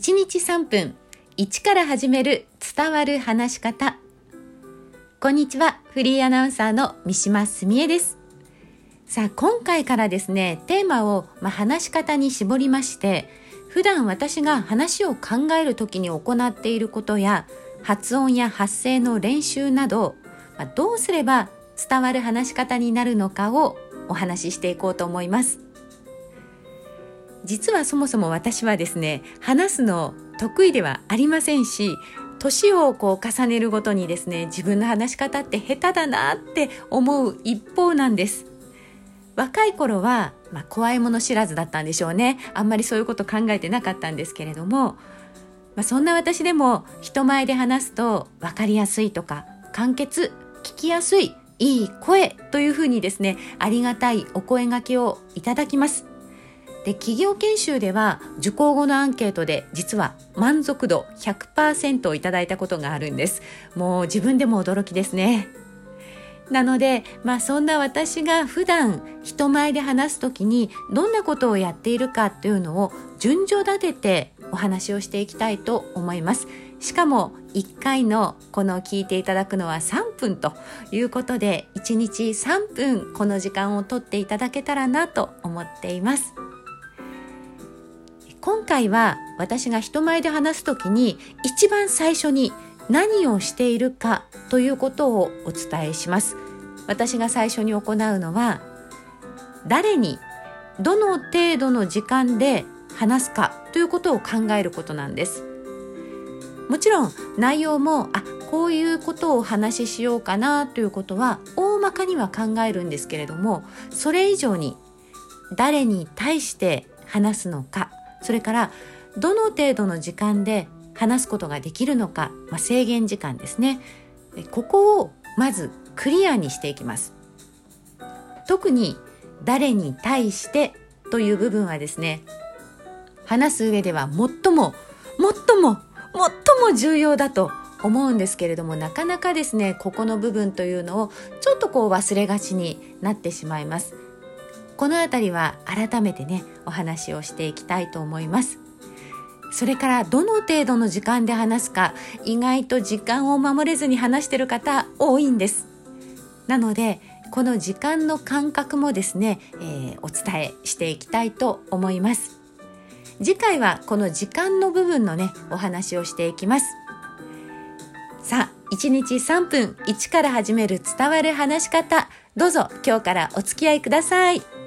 1日3分1から始める伝わる話し方。こんにちはフリーアナウンサーの三島澄江です。さあ今回からですねテーマを、まあ、話し方に絞りまして普段私が話を考える時に行っていることや発音や発声の練習など、まあ、どうすれば伝わる話し方になるのかをお話ししていこうと思います。実はそもそも私はですね話すの得意ではありませんし年をこう重ねるごとにですね自分の話し方って下手だなって思う一方なんです。若い頃は、まあ、怖いもの知らずだったんでしょうね。あんまりそういうこと考えてなかったんですけれども、まあ、そんな私でも人前で話すと分かりやすいとか簡潔聞きやすいいい声というふうにですねありがたいお声がけをいただきます。で企業研修では受講後のアンケートで実は満足度100%をいただいたことがあるんですもう自分でも驚きですねなので、まあそんな私が普段人前で話す時にどんなことをやっているかっていうのを順序立ててお話をしていきたいと思います。しかも1回のこの聞いていただくのは3分ということで1日3分この時間をとっていただけたらなと思っています。今回は私が人前で話す時に一番最初に何をしているかということをお伝えします。私が最初に行うのは誰にどの程度の時間で話すかということを考えることなんです。もちろん内容もあこういうことをお話ししようかなということは大まかには考えるんですけれどもそれ以上に誰に対して話すのかそれからどの程度の時間で話すことができるのか、まあ、制限時間ですね。ここをまずクリアにしていきます。特に誰に対してという部分はですね話す上では最も最も最も重要だと思うんですけれどもなかなかですねここの部分というのをちょっとこう忘れがちになってしまいます。この辺りは改めてねお話をしていきたいと思います。それからどの程度の時間で話すか意外と時間を守れずに話してる方多いんです。なのでこの時間の感覚もですね、えー、お伝えしていきたいと思います。次回はこの時間の部分のねお話をしていきます。さあ1日3分1から始める伝わる話し方。どうぞ今日からお付き合いください。